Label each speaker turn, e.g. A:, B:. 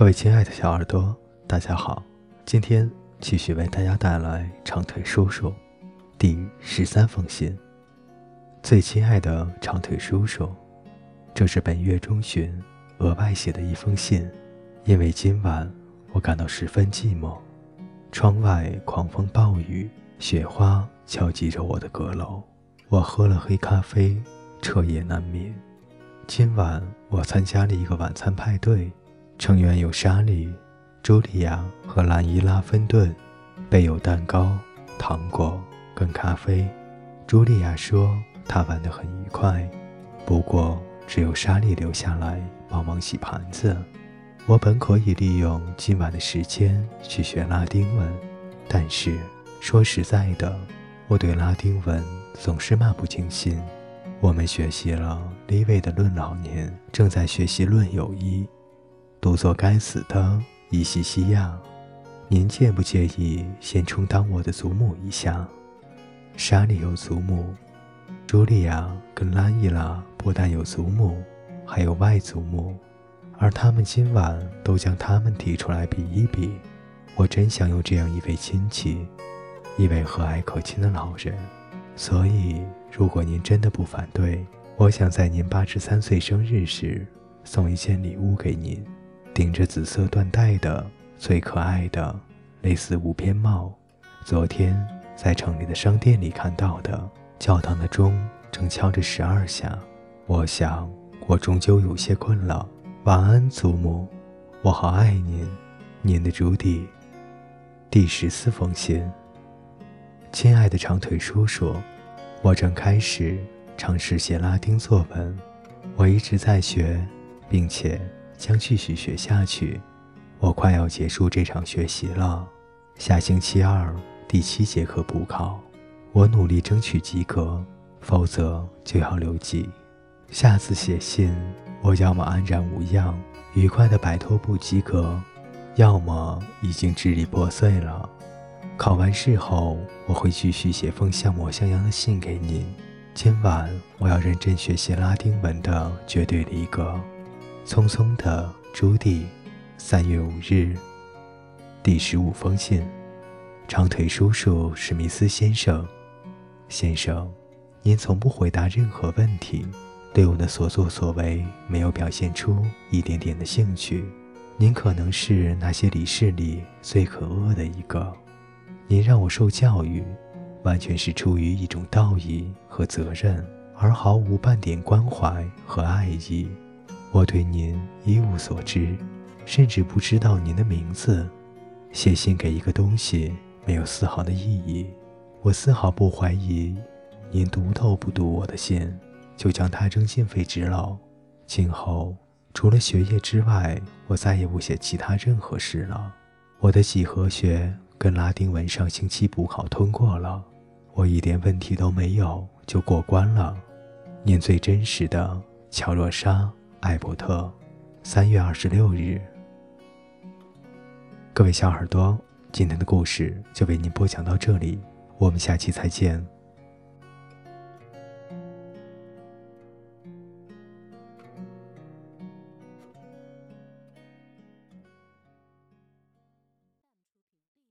A: 各位亲爱的小耳朵，大家好，今天继续为大家带来长腿叔叔第十三封信。最亲爱的长腿叔叔，这是本月中旬额外写的一封信，因为今晚我感到十分寂寞，窗外狂风暴雨，雪花敲击着我的阁楼，我喝了黑咖啡，彻夜难眠。今晚我参加了一个晚餐派对，成员有莎莉、茱莉亚和兰伊拉芬顿，备有蛋糕、糖果跟咖啡。茱莉亚说她玩得很愉快，不过只有莎莉留下来帮忙洗盘子。我本可以利用今晚的时间去学拉丁文，但是说实在的，我对拉丁文总是漫不经心。我们学习了李维的《论老年》，正在学习《论友谊》，读作该死的伊西西亚。您介不介意先充当我的祖母一下？莎莉有祖母，茱莉亚跟拉伊拉不但有祖母，还有外祖母，而他们今晚都将他们提出来比一比。我真想有这样一位亲戚，一位和蔼可亲的老人。所以，如果您真的不反对，我想在您八十三岁生日时送一件礼物给您，顶着紫色缎带的最可爱的蕾丝无边帽。昨天在城里的商店里看到的，教堂的钟正敲着十二下。我想，我终究有些困了。晚安，祖母，我好爱您，您的朱迪。第十四封信。亲爱的长腿叔叔，我正开始尝试写拉丁作文，我一直在学，并且将继续学下去。我快要结束这场学习了，下星期二第七节课补考，我努力争取及格，否则就要留级。下次写信，我要么安然无恙，愉快地摆脱不及格，要么已经支离破碎了。考完试后，我会继续写封像模像样的信给您。今晚我要认真学习拉丁文的绝对离格。匆匆的朱迪，三月五日，第十五封信。长腿叔叔史密斯先生，先生，您从不回答任何问题，对我的所作所为没有表现出一点点的兴趣。您可能是那些理事里最可恶的一个。您让我受教育，完全是出于一种道义和责任，而毫无半点关怀和爱意。我对您一无所知，甚至不知道您的名字。写信给一个东西没有丝毫的意义。我丝毫不怀疑您读都不读我的信，就将它扔进废纸篓。今后除了学业之外，我再也不写其他任何事了。我的几何学。跟拉丁文上星期补考通过了，我一点问题都没有就过关了。您最真实的乔若莎·艾伯特，三月二十六日。各位小耳朵，今天的故事就为您播讲到这里，我们下期再见。